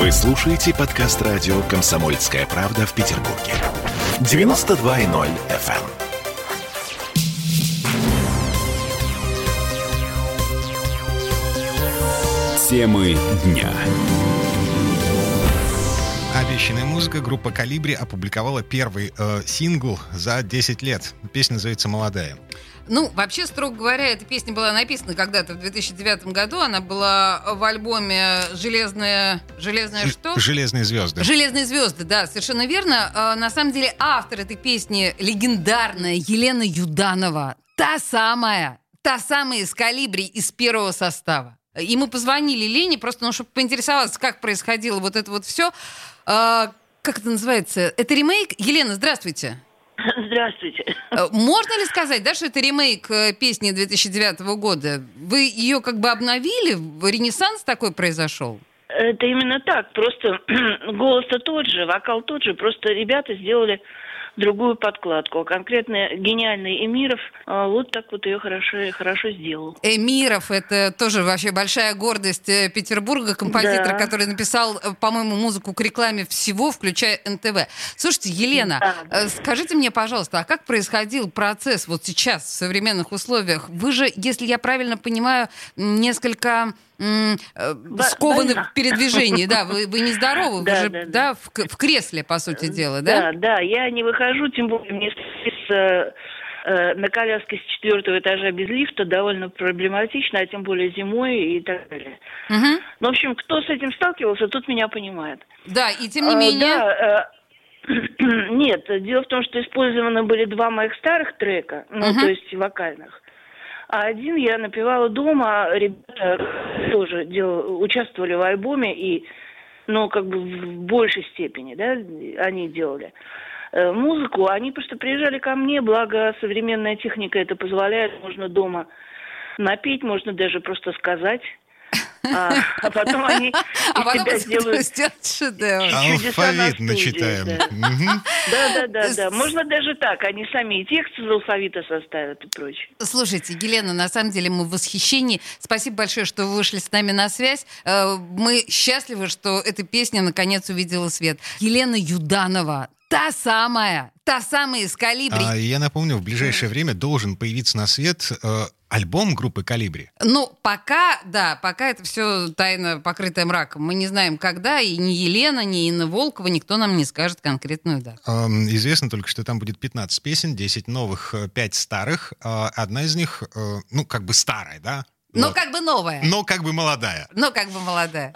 Вы слушаете подкаст радио «Комсомольская правда» в Петербурге. 92.0 FM. Темы дня. Обещанная музыка. Группа «Калибри» опубликовала первый э, сингл за 10 лет. Песня называется «Молодая». Ну, вообще, строго говоря, эта песня была написана когда-то в 2009 году. Она была в альбоме «Железная...» «Железная что?» «Железные звезды». «Железные звезды», да, совершенно верно. А, на самом деле, автор этой песни легендарная Елена Юданова. Та самая, та самая из «Калибри» из первого состава. И мы позвонили Лене, просто ну, чтобы поинтересоваться, как происходило вот это вот все. А, как это называется? Это ремейк? Елена, здравствуйте. Здравствуйте. Э, можно ли сказать, да, что это ремейк э, песни 2009 года? Вы ее как бы обновили? Ренессанс такой произошел? Это именно так. Просто голос-то тот же, вокал тот же. Просто ребята сделали другую подкладку. А конкретно гениальный Эмиров а, вот так вот ее хорошо, хорошо сделал. Эмиров — это тоже вообще большая гордость э, Петербурга, композитор, да. который написал, э, по-моему, музыку к рекламе всего, включая НТВ. Слушайте, Елена, да. Э, скажите мне, пожалуйста, а как происходил процесс вот сейчас в современных условиях? Вы же, если я правильно понимаю, несколько скованы в передвижении, да, вы, вы не здоровы, вы да, же да, да, в, в кресле, по сути дела, да? Да, да, я не выхожу, тем более мне с, э, э, на коляске с четвертого этажа без лифта довольно проблематично, а тем более зимой и так далее. Угу. Ну, в общем, кто с этим сталкивался, тот меня понимает. Да, и тем не менее... А, да, нет, дело в том, что использованы были два моих старых трека, ну, угу. то есть вокальных. А один я напевала дома, ребята тоже дел, участвовали в альбоме и, ну, как бы в большей степени, да, они делали э, музыку. Они просто приезжали ко мне, благо современная техника это позволяет, можно дома напеть, можно даже просто сказать. А, а потом они а потом себя сделают шедевр. Алфавит начитаем. Да, да, да, да. Можно даже так. Они сами и текст из алфавита составят и прочее. Слушайте, Елена, на самом деле мы в восхищении. Спасибо большое, что вы вышли с нами на связь. Э, мы счастливы, что эта песня наконец увидела свет. Елена Юданова, Та самая, та самая из «Калибри». А, я напомню, в ближайшее время должен появиться на свет э, альбом группы «Калибри». Ну, пока, да, пока это все тайна, покрытая мраком. Мы не знаем, когда, и ни Елена, ни Инна Волкова, никто нам не скажет конкретную дату. Э, известно только, что там будет 15 песен, 10 новых, 5 старых. Э, одна из них, э, ну, как бы старая, да? Но вот. как бы новая. Но как бы молодая. Но как бы молодая.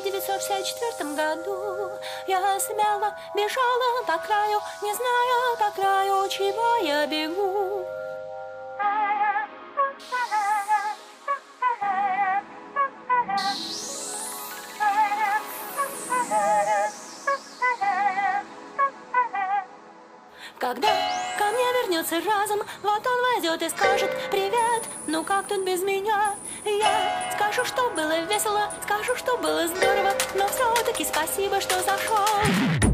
1964 году Я смело бежала по краю, не зная по краю, чего я бегу. Когда ко мне вернется разум, вот он войдет и скажет «Привет, ну как тут без меня?» Я скажу, что было весело, скажу, что было здорово, но все-таки спасибо, что зашел.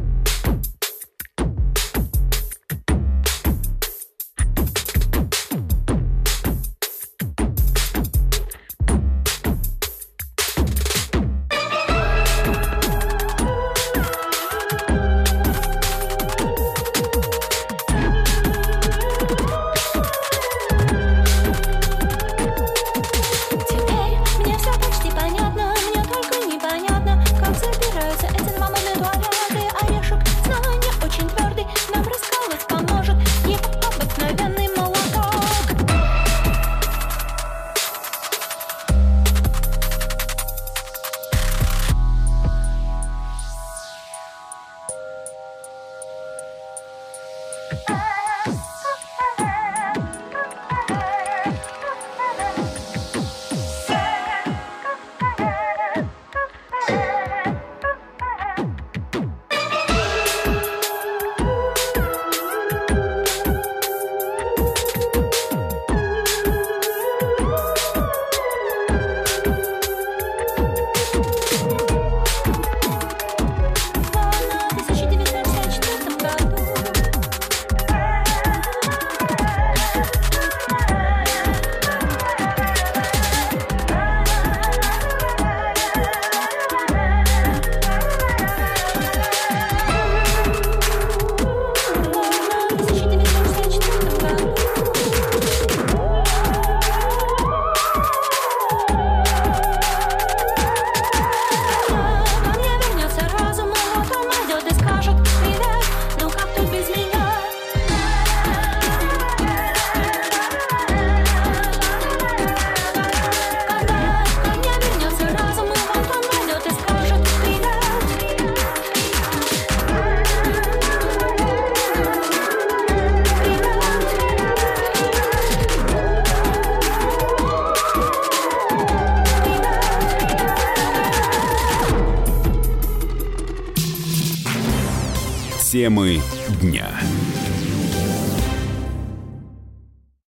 Темы дня.